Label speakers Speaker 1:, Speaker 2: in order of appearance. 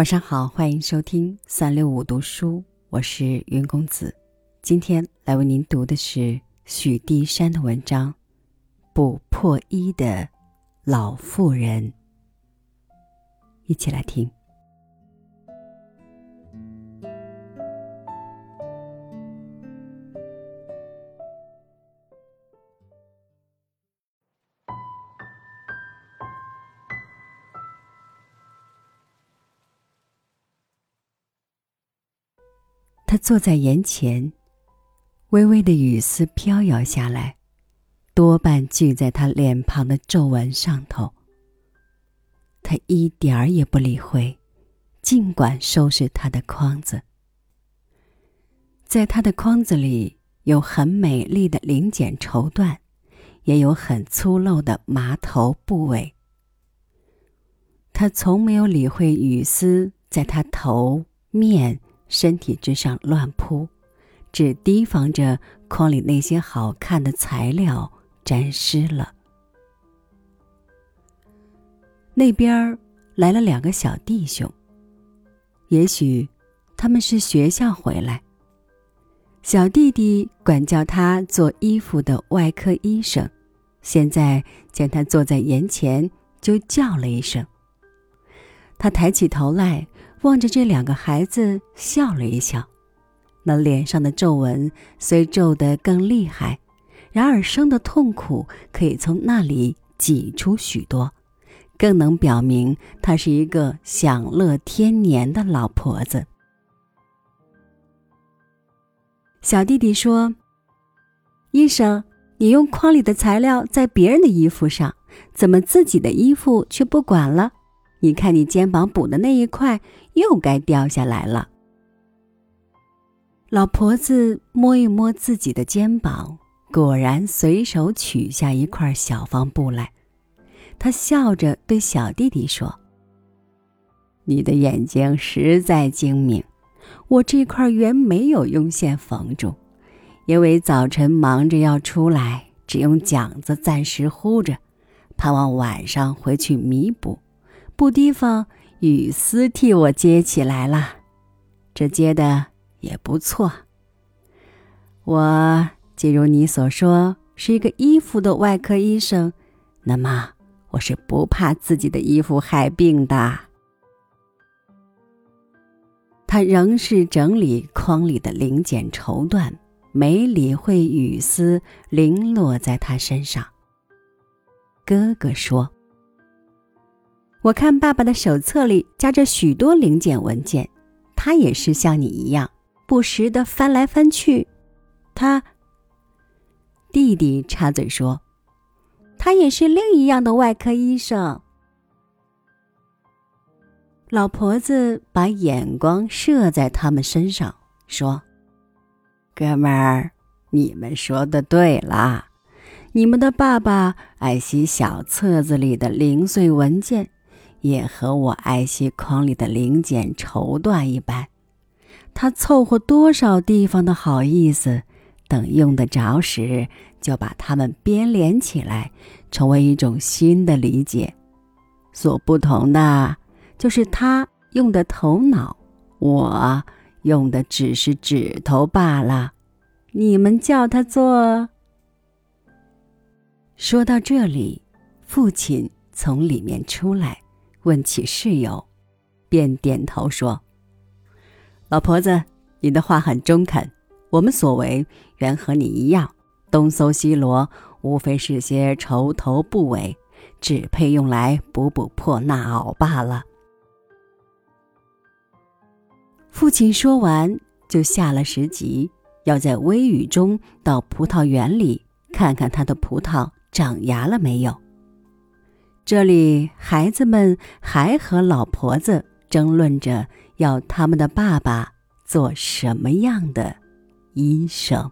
Speaker 1: 晚上好，欢迎收听三六五读书，我是云公子。今天来为您读的是许地山的文章《不破衣的老妇人》，一起来听。他坐在檐前，微微的雨丝飘摇下来，多半聚在他脸庞的皱纹上头。他一点儿也不理会，尽管收拾他的筐子。在他的筐子里有很美丽的零件绸缎，也有很粗陋的麻头布尾。他从没有理会雨丝在他头面。身体之上乱扑，只提防着筐里那些好看的材料沾湿了。那边儿来了两个小弟兄，也许他们是学校回来。小弟弟管叫他做衣服的外科医生，现在见他坐在眼前，就叫了一声。他抬起头来。望着这两个孩子，笑了一笑，那脸上的皱纹虽皱得更厉害，然而生的痛苦可以从那里挤出许多，更能表明她是一个享乐天年的老婆子。小弟弟说：“医生，你用筐里的材料在别人的衣服上，怎么自己的衣服却不管了？”你看，你肩膀补的那一块又该掉下来了。老婆子摸一摸自己的肩膀，果然随手取下一块小方布来。她笑着对小弟弟说：“你的眼睛实在精明，我这块原没有用线缝住，因为早晨忙着要出来，只用桨子暂时糊着，盼望晚上回去弥补。”不提防雨丝替我接起来了，这接的也不错。我既如你所说是一个衣服的外科医生，那么我是不怕自己的衣服害病的。他仍是整理筐里的零件绸缎，没理会雨丝零落在他身上。哥哥说。我看爸爸的手册里夹着许多零件文件，他也是像你一样不时的翻来翻去。他弟弟插嘴说：“他也是另一样的外科医生。”老婆子把眼光射在他们身上，说：“哥们儿，你们说的对啦，你们的爸爸爱惜小册子里的零碎文件。”也和我爱惜筐里的零件绸缎一般，他凑合多少地方的好意思，等用得着时，就把它们编连起来，成为一种新的理解。所不同的，就是他用的头脑，我用的只是指头罢了。你们叫他做……说到这里，父亲从里面出来。问起事由，便点头说：“老婆子，你的话很中肯。我们所为原和你一样，东搜西罗，无非是些绸头布尾，只配用来补补破衲袄罢了。”父亲说完，就下了石级，要在微雨中到葡萄园里看看他的葡萄长芽了没有。这里，孩子们还和老婆子争论着要他们的爸爸做什么样的医生。